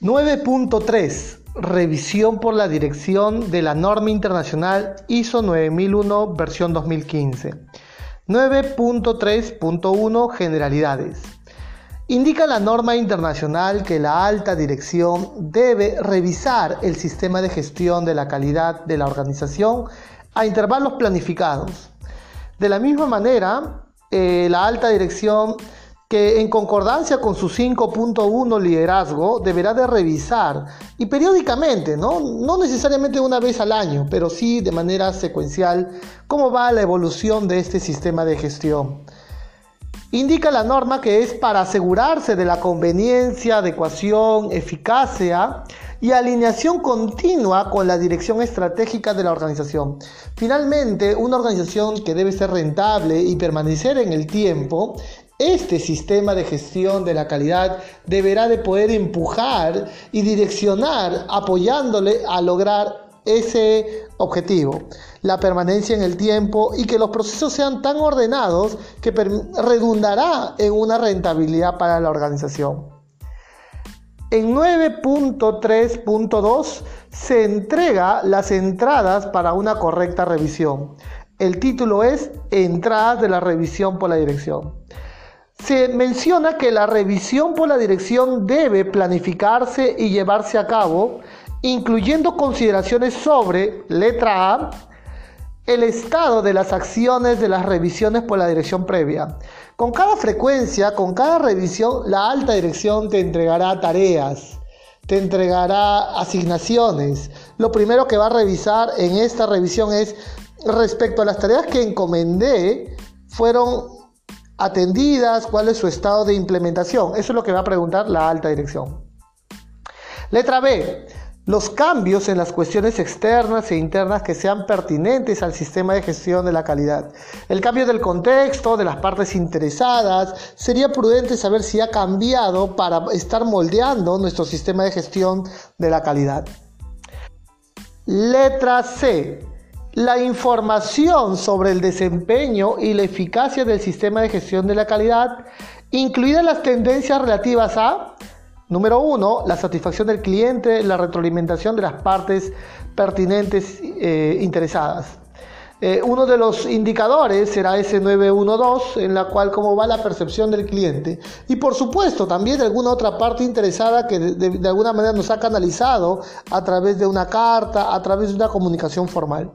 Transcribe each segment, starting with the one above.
9.3. Revisión por la dirección de la norma internacional ISO 9001 versión 2015. 9.3.1 Generalidades. Indica la norma internacional que la alta dirección debe revisar el sistema de gestión de la calidad de la organización a intervalos planificados. De la misma manera, eh, la alta dirección que en concordancia con su 5.1 liderazgo deberá de revisar y periódicamente, ¿no? no necesariamente una vez al año, pero sí de manera secuencial, cómo va la evolución de este sistema de gestión. Indica la norma que es para asegurarse de la conveniencia, adecuación, eficacia y alineación continua con la dirección estratégica de la organización. Finalmente, una organización que debe ser rentable y permanecer en el tiempo este sistema de gestión de la calidad deberá de poder empujar y direccionar apoyándole a lograr ese objetivo, la permanencia en el tiempo y que los procesos sean tan ordenados que redundará en una rentabilidad para la organización. En 9.3.2 se entrega las entradas para una correcta revisión. El título es Entradas de la revisión por la dirección se menciona que la revisión por la dirección debe planificarse y llevarse a cabo, incluyendo consideraciones sobre, letra A, el estado de las acciones de las revisiones por la dirección previa. Con cada frecuencia, con cada revisión, la alta dirección te entregará tareas, te entregará asignaciones. Lo primero que va a revisar en esta revisión es respecto a las tareas que encomendé, fueron atendidas, cuál es su estado de implementación. Eso es lo que va a preguntar la alta dirección. Letra B. Los cambios en las cuestiones externas e internas que sean pertinentes al sistema de gestión de la calidad. El cambio del contexto, de las partes interesadas. Sería prudente saber si ha cambiado para estar moldeando nuestro sistema de gestión de la calidad. Letra C la información sobre el desempeño y la eficacia del sistema de gestión de la calidad, incluidas las tendencias relativas a, número uno, la satisfacción del cliente, la retroalimentación de las partes pertinentes eh, interesadas. Eh, uno de los indicadores será ese 912, en la cual cómo va la percepción del cliente. Y por supuesto, también alguna otra parte interesada que de alguna manera nos ha canalizado a través de una carta, a través de una comunicación formal.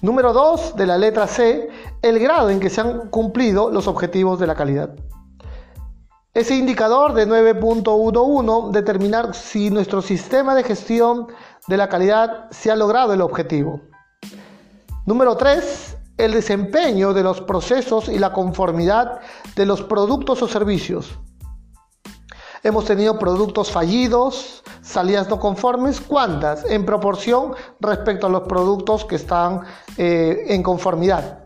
Número 2 de la letra C, el grado en que se han cumplido los objetivos de la calidad. Ese indicador de 9.11 determinar si nuestro sistema de gestión de la calidad se ha logrado el objetivo. Número 3, el desempeño de los procesos y la conformidad de los productos o servicios. Hemos tenido productos fallidos, salidas no conformes, ¿cuántas? En proporción respecto a los productos que están eh, en conformidad.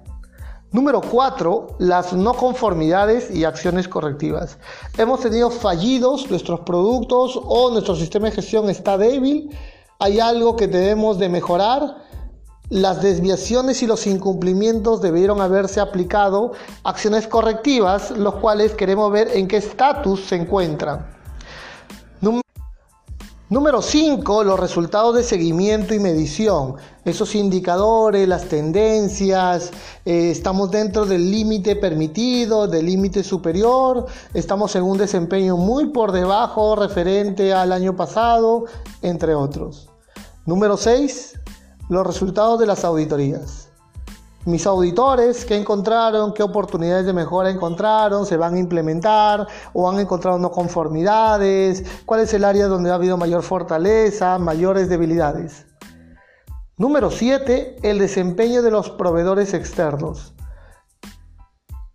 Número 4, las no conformidades y acciones correctivas. Hemos tenido fallidos nuestros productos o nuestro sistema de gestión está débil, hay algo que debemos de mejorar las desviaciones y los incumplimientos debieron haberse aplicado acciones correctivas, los cuales queremos ver en qué estatus se encuentran. Número 5, los resultados de seguimiento y medición. Esos indicadores, las tendencias, eh, estamos dentro del límite permitido, del límite superior, estamos en un desempeño muy por debajo referente al año pasado, entre otros. Número 6, los resultados de las auditorías. Mis auditores, ¿qué encontraron? ¿Qué oportunidades de mejora encontraron? ¿Se van a implementar? ¿O han encontrado no conformidades? ¿Cuál es el área donde ha habido mayor fortaleza, mayores debilidades? Número 7. El desempeño de los proveedores externos.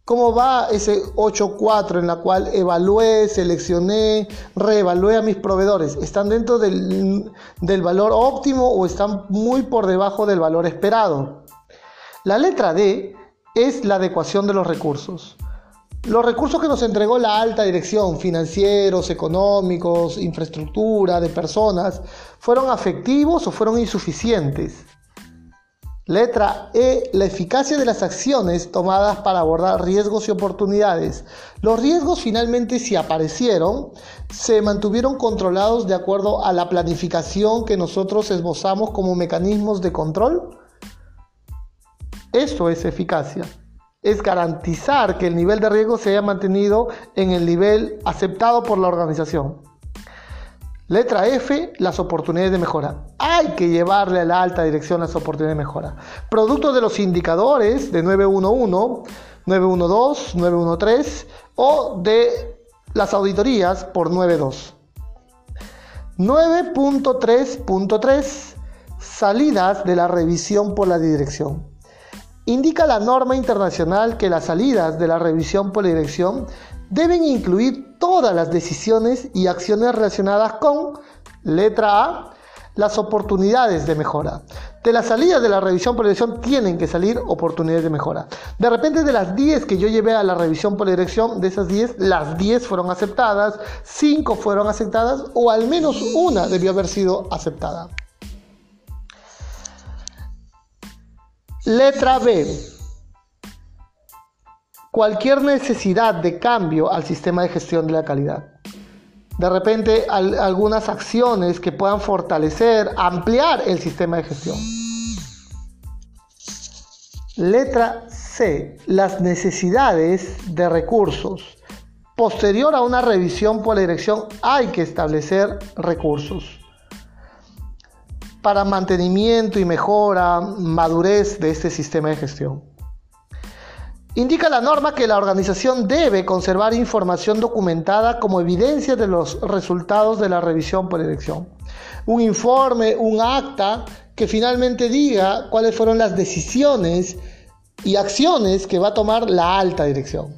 ¿Cómo va ese 8.4 en la cual evalué, seleccioné, reevalué a mis proveedores? ¿Están dentro del, del, valor óptimo o están muy por debajo del valor esperado? La letra D es la adecuación de los recursos. Los recursos que nos entregó la alta dirección, financieros, económicos, infraestructura, de personas, ¿fueron afectivos o fueron insuficientes? Letra E, la eficacia de las acciones tomadas para abordar riesgos y oportunidades. Los riesgos finalmente si aparecieron, se mantuvieron controlados de acuerdo a la planificación que nosotros esbozamos como mecanismos de control. Eso es eficacia. Es garantizar que el nivel de riesgo se haya mantenido en el nivel aceptado por la organización. Letra F, las oportunidades de mejora. Hay que llevarle a la alta dirección las oportunidades de mejora. Producto de los indicadores de 911, 912, 913 o de las auditorías por 92. 9.3.3 Salidas de la revisión por la dirección. Indica la norma internacional que las salidas de la revisión por dirección deben incluir todas las decisiones y acciones relacionadas con, letra A, las oportunidades de mejora. De las salidas de la revisión por dirección tienen que salir oportunidades de mejora. De repente de las 10 que yo llevé a la revisión por dirección, de esas 10, las 10 fueron aceptadas, 5 fueron aceptadas o al menos una debió haber sido aceptada. Letra B cualquier necesidad de cambio al sistema de gestión de la calidad. De repente, algunas acciones que puedan fortalecer, ampliar el sistema de gestión. Letra C. Las necesidades de recursos. Posterior a una revisión por la dirección hay que establecer recursos para mantenimiento y mejora, madurez de este sistema de gestión. Indica la norma que la organización debe conservar información documentada como evidencia de los resultados de la revisión por elección. Un informe, un acta que finalmente diga cuáles fueron las decisiones y acciones que va a tomar la alta dirección.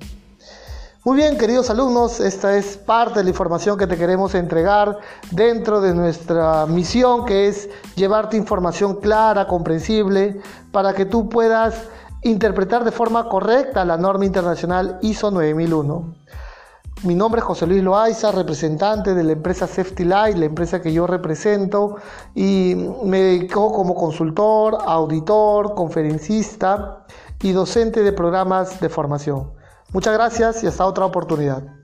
Muy bien, queridos alumnos, esta es parte de la información que te queremos entregar dentro de nuestra misión, que es llevarte información clara, comprensible, para que tú puedas interpretar de forma correcta la norma internacional ISO 9001. Mi nombre es José Luis Loaiza, representante de la empresa Safety Light, la empresa que yo represento, y me dedico como consultor, auditor, conferencista y docente de programas de formación. Muchas gracias y hasta otra oportunidad.